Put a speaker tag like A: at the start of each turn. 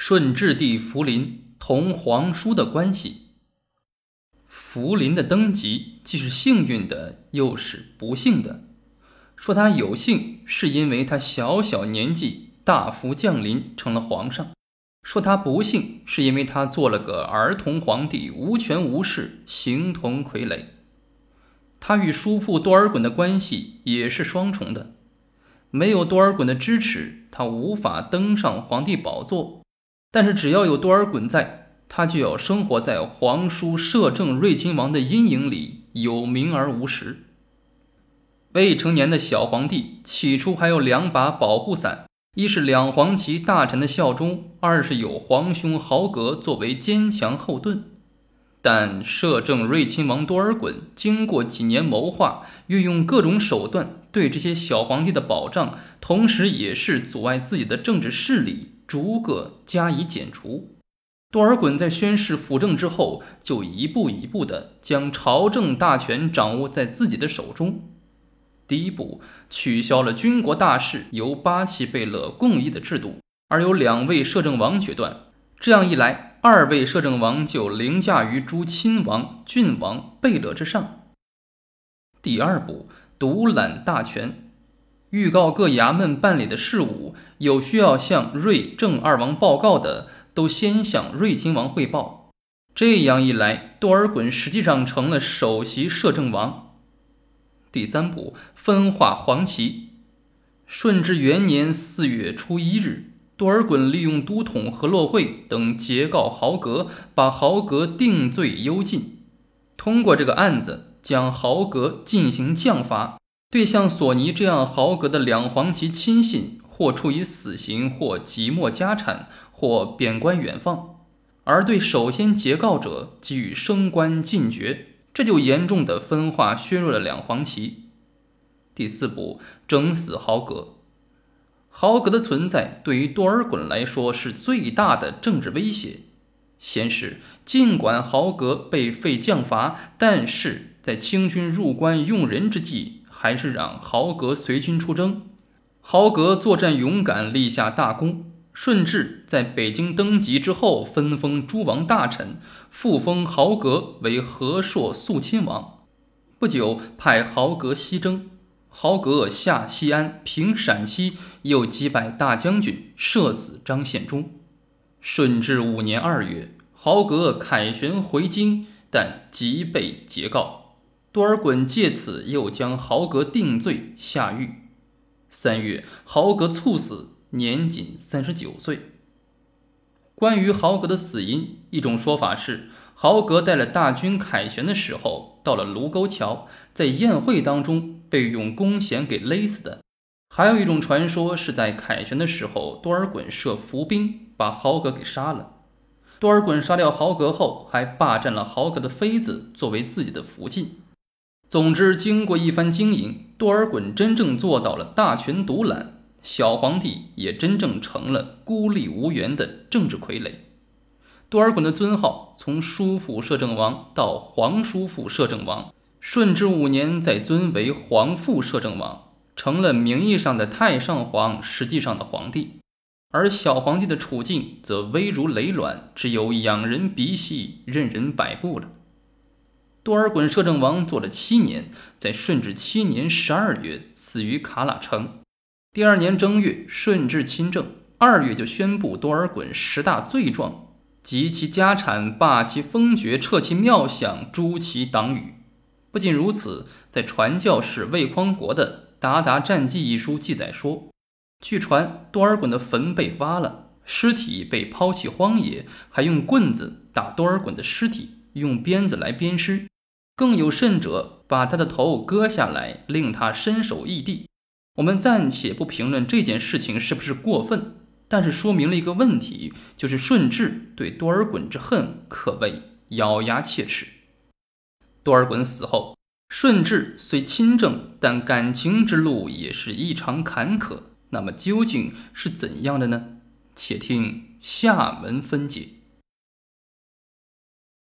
A: 顺治帝福临同皇叔的关系。福临的登基既是幸运的，又是不幸的。说他有幸，是因为他小小年纪大幅降临成了皇上；说他不幸，是因为他做了个儿童皇帝，无权无势，形同傀儡。他与叔父多尔衮的关系也是双重的，没有多尔衮的支持，他无法登上皇帝宝座。但是只要有多尔衮在，他就要生活在皇叔摄政睿亲王的阴影里，有名而无实。未成年的小皇帝起初还有两把保护伞：一是两黄旗大臣的效忠，二是有皇兄豪格作为坚强后盾。但摄政睿亲王多尔衮经过几年谋划，运用各种手段，对这些小皇帝的保障，同时也是阻碍自己的政治势力。逐个加以剪除。多尔衮在宣誓辅政之后，就一步一步地将朝政大权掌握在自己的手中。第一步，取消了军国大事由八旗贝勒共议的制度，而由两位摄政王决断。这样一来，二位摄政王就凌驾于诸亲王、郡王、贝勒之上。第二步，独揽大权。预告各衙门办理的事务，有需要向睿正二王报告的，都先向睿亲王汇报。这样一来，多尔衮实际上成了首席摄政王。第三步，分化黄旗。顺治元年四月初一日，多尔衮利用都统何洛会等截告豪格，把豪格定罪幽禁。通过这个案子，将豪格进行降罚。对像索尼这样豪格的两黄旗亲信，或处以死刑，或即没家产，或贬官远放；而对首先截告者给予升官进爵，这就严重的分化削弱了两黄旗。第四步，整死豪格。豪格的存在对于多尔衮来说是最大的政治威胁。先是，尽管豪格被废降罚，但是在清军入关用人之际。还是让豪格随军出征，豪格作战勇敢，立下大功。顺治在北京登基之后，分封诸王大臣，复封豪格为和硕肃亲王。不久，派豪格西征，豪格下西安，平陕西，又击败大将军，射死张献忠。顺治五年二月，豪格凯旋回京，但即被截告。多尔衮借此又将豪格定罪下狱。三月，豪格猝死，年仅三十九岁。关于豪格的死因，一种说法是豪格带了大军凯旋的时候，到了卢沟桥，在宴会当中被用弓弦给勒死的；还有一种传说是在凯旋的时候，多尔衮设伏兵把豪格给杀了。多尔衮杀掉豪格后，还霸占了豪格的妃子作为自己的福晋。总之，经过一番经营，多尔衮真正做到了大权独揽，小皇帝也真正成了孤立无援的政治傀儡。多尔衮的尊号从叔父摄政王到皇叔父摄政王，顺治五年再尊为皇父摄政王，成了名义上的太上皇，实际上的皇帝。而小皇帝的处境则危如累卵，只有仰人鼻息，任人摆布了。多尔衮摄政王做了七年，在顺治七年十二月死于卡拉城。第二年正月，顺治亲政，二月就宣布多尔衮十大罪状，及其家产、罢其封爵、撤其庙享、诛其党羽。不仅如此，在传教士魏匡国的《鞑靼战记》一书记载说，据传多尔衮的坟被挖了，尸体被抛弃荒野，还用棍子打多尔衮的尸体，用鞭子来鞭尸。更有甚者，把他的头割下来，令他身首异地。我们暂且不评论这件事情是不是过分，但是说明了一个问题，就是顺治对多尔衮之恨可谓咬牙切齿。多尔衮死后，顺治虽亲政，但感情之路也是异常坎坷。那么究竟是怎样的呢？且听下文分解。